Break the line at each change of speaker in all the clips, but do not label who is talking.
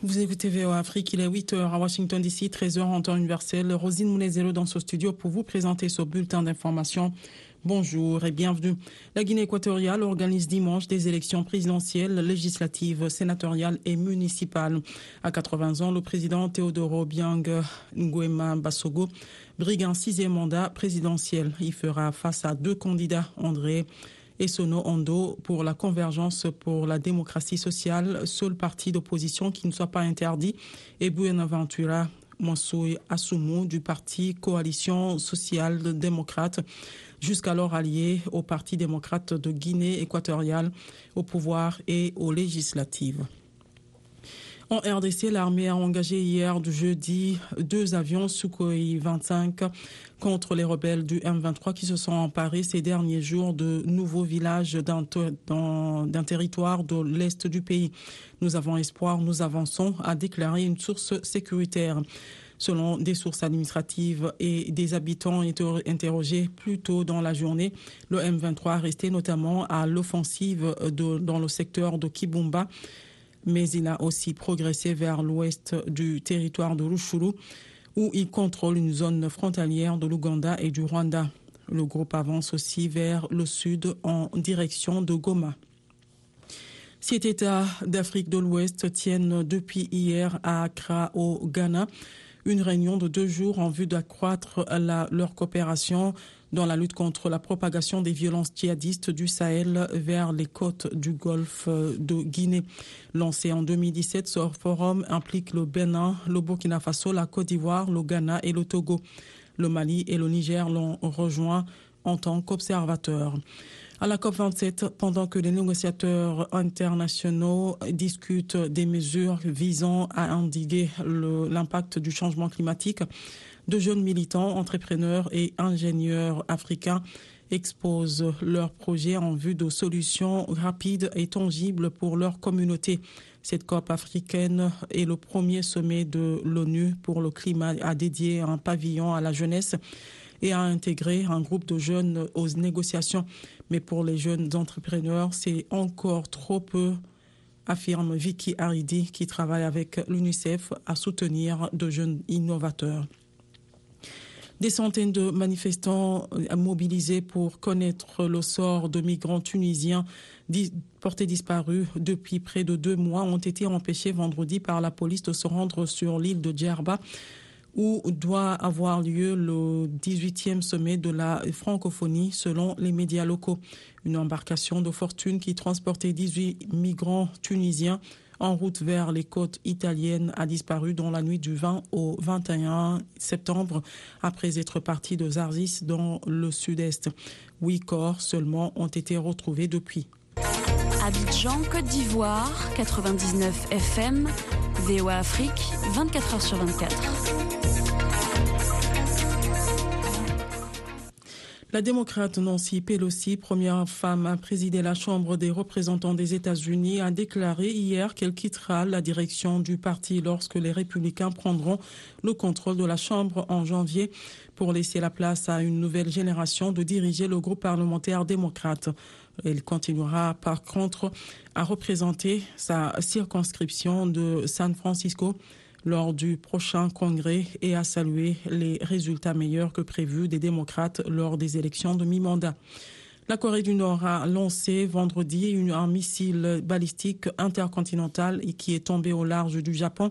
Vous écoutez VOA Afrique, il est 8h à Washington DC, 13h en temps universel. Rosine Mounezelo dans ce studio pour vous présenter ce bulletin d'information. Bonjour et bienvenue. La Guinée équatoriale organise dimanche des élections présidentielles, législatives, sénatoriales et municipales. À 80 ans, le président Théodoro Biang Nguema Bassogo brigue un sixième mandat présidentiel. Il fera face à deux candidats, André et Sono Ondo pour la convergence pour la démocratie sociale, seul parti d'opposition qui ne soit pas interdit, et Buenaventura Monsoué Assoumou du parti Coalition sociale démocrate, jusqu'alors allié au Parti démocrate de Guinée équatoriale, au pouvoir et aux législatives. En RDC, l'armée a engagé hier du jeudi deux avions Sukhoi 25 contre les rebelles du M23 qui se sont emparés ces derniers jours de nouveaux villages d'un territoire de l'est du pays. Nous avons espoir, nous avançons, a déclaré une source sécuritaire. Selon des sources administratives et des habitants interrogés plus tôt dans la journée, le M23 resté notamment à l'offensive dans le secteur de Kibumba mais il a aussi progressé vers l'ouest du territoire de Rushuru, où il contrôle une zone frontalière de l'Ouganda et du Rwanda. Le groupe avance aussi vers le sud en direction de Goma. Six États d'Afrique de l'Ouest tiennent depuis hier à Accra, au Ghana, une réunion de deux jours en vue d'accroître leur coopération dans la lutte contre la propagation des violences djihadistes du Sahel vers les côtes du golfe de Guinée. Lancé en 2017, ce forum implique le Bénin, le Burkina Faso, la Côte d'Ivoire, le Ghana et le Togo. Le Mali et le Niger l'ont rejoint en tant qu'observateurs. À la COP27, pendant que les négociateurs internationaux discutent des mesures visant à endiguer l'impact du changement climatique, de jeunes militants, entrepreneurs et ingénieurs africains exposent leurs projets en vue de solutions rapides et tangibles pour leur communauté. Cette COP africaine est le premier sommet de l'ONU pour le climat à dédier un pavillon à la jeunesse et à intégrer un groupe de jeunes aux négociations. Mais pour les jeunes entrepreneurs, c'est encore trop peu affirme Vicky Haridi qui travaille avec l'UNICEF à soutenir de jeunes innovateurs. Des centaines de manifestants mobilisés pour connaître le sort de migrants tunisiens portés disparus depuis près de deux mois ont été empêchés vendredi par la police de se rendre sur l'île de Djerba où doit avoir lieu le 18e sommet de la francophonie selon les médias locaux. Une embarcation de fortune qui transportait 18 migrants tunisiens en route vers les côtes italiennes a disparu dans la nuit du 20 au 21 septembre après être parti de Zarzis dans le sud-est. Huit corps seulement ont été retrouvés depuis.
Abidjan, Côte d'Ivoire, 99 FM, VOA Afrique, 24 heures sur 24.
La démocrate Nancy Pelosi, première femme à présider la Chambre des représentants des États-Unis, a déclaré hier qu'elle quittera la direction du parti lorsque les républicains prendront le contrôle de la Chambre en janvier pour laisser la place à une nouvelle génération de diriger le groupe parlementaire démocrate. Elle continuera par contre à représenter sa circonscription de San Francisco lors du prochain congrès et a salué les résultats meilleurs que prévus des démocrates lors des élections de mi-mandat. La Corée du Nord a lancé vendredi un missile balistique intercontinental qui est tombé au large du Japon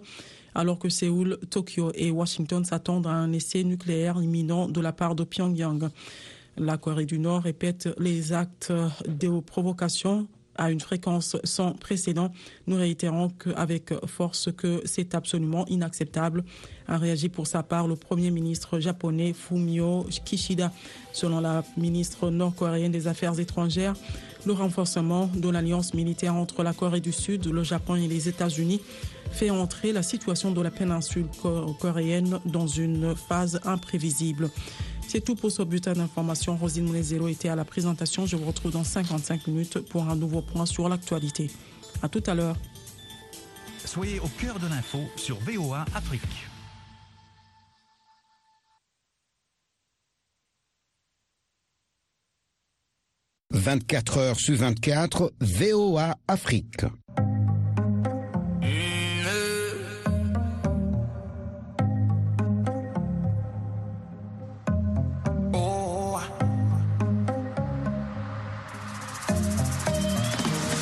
alors que Séoul, Tokyo et Washington s'attendent à un essai nucléaire imminent de la part de Pyongyang. La Corée du Nord répète les actes de provocation à une fréquence sans précédent. Nous réitérons avec force que c'est absolument inacceptable, a réagi pour sa part le Premier ministre japonais Fumio Kishida. Selon la ministre nord-coréenne des Affaires étrangères, le renforcement de l'alliance militaire entre la Corée du Sud, le Japon et les États-Unis fait entrer la situation de la péninsule coréenne dans une phase imprévisible. C'est tout pour ce bulletin d'information. Rosine Mounezero était à la présentation. Je vous retrouve dans 55 minutes pour un nouveau point sur l'actualité. À tout à l'heure.
Soyez au cœur de l'info sur VOA Afrique.
« 24 heures sur 24, VOA Afrique.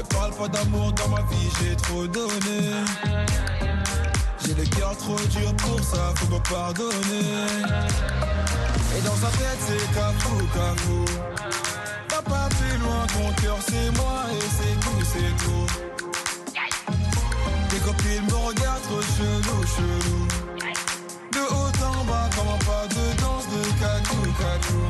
Mais parle pas d'amour dans ma vie, j'ai trop donné. J'ai le cœur trop dur pour ça, faut me pardonner. Et dans sa tête, c'est cafou, cafou. T'as pas plus loin, ton cœur, c'est moi et c'est tout, c'est tout. Tes copines me regardent trop chelou, chelou. De haut en bas, comment pas de danse de cacou, cacou.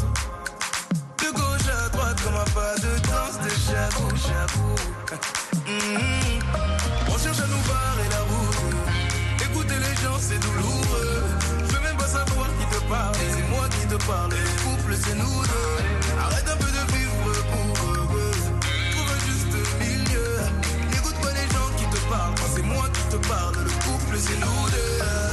On cherche à nous barrer la route. Écouter les gens c'est douloureux. Je veux même pas savoir qui te parle. C'est moi qui te parle. Le couple c'est nous deux. Arrête un peu de vivre pour eux. Trouve un juste milieu. N'écoute pas les gens qui te parlent. C'est moi qui te parle. Le couple c'est nous deux.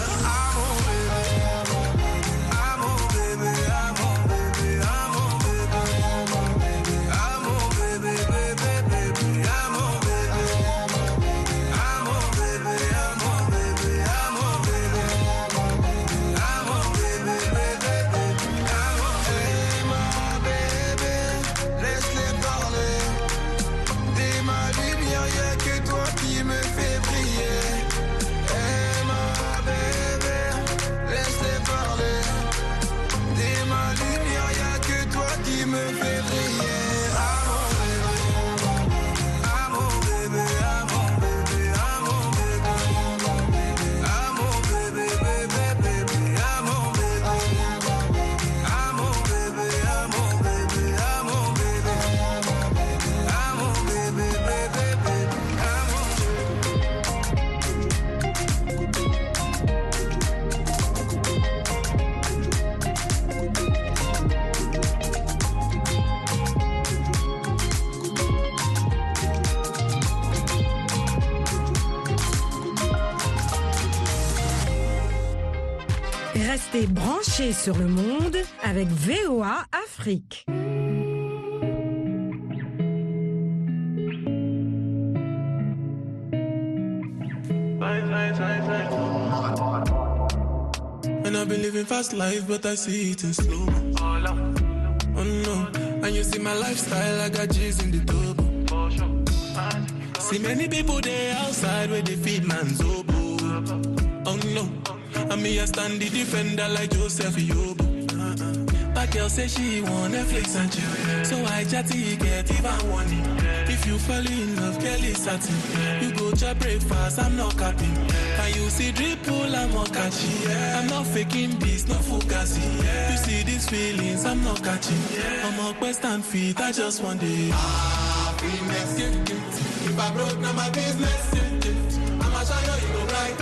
Restez branchés sur le monde avec VOA Afrique.
And I've been living fast life, but I see it in slow. Oh no, and you see my lifestyle, I got G's in the double. See many people there outside where they feed man's oboe. Oh no, and me I stand the defender like Joseph Yobo. Uh-uh. But girl say she want Netflix and chill, so I chatty get even warning. If you fall in love, girl is satin. You go to breakfast, I'm not capping. Can you see dripple, I'm not catching. I'm not faking this, no fugazi. You see these feelings, I'm not catching. I'm a quest and feet, I just want it. Happiness, yeah, yeah. If I broke, now my business, yeah, yeah. I'ma shine you, go bright.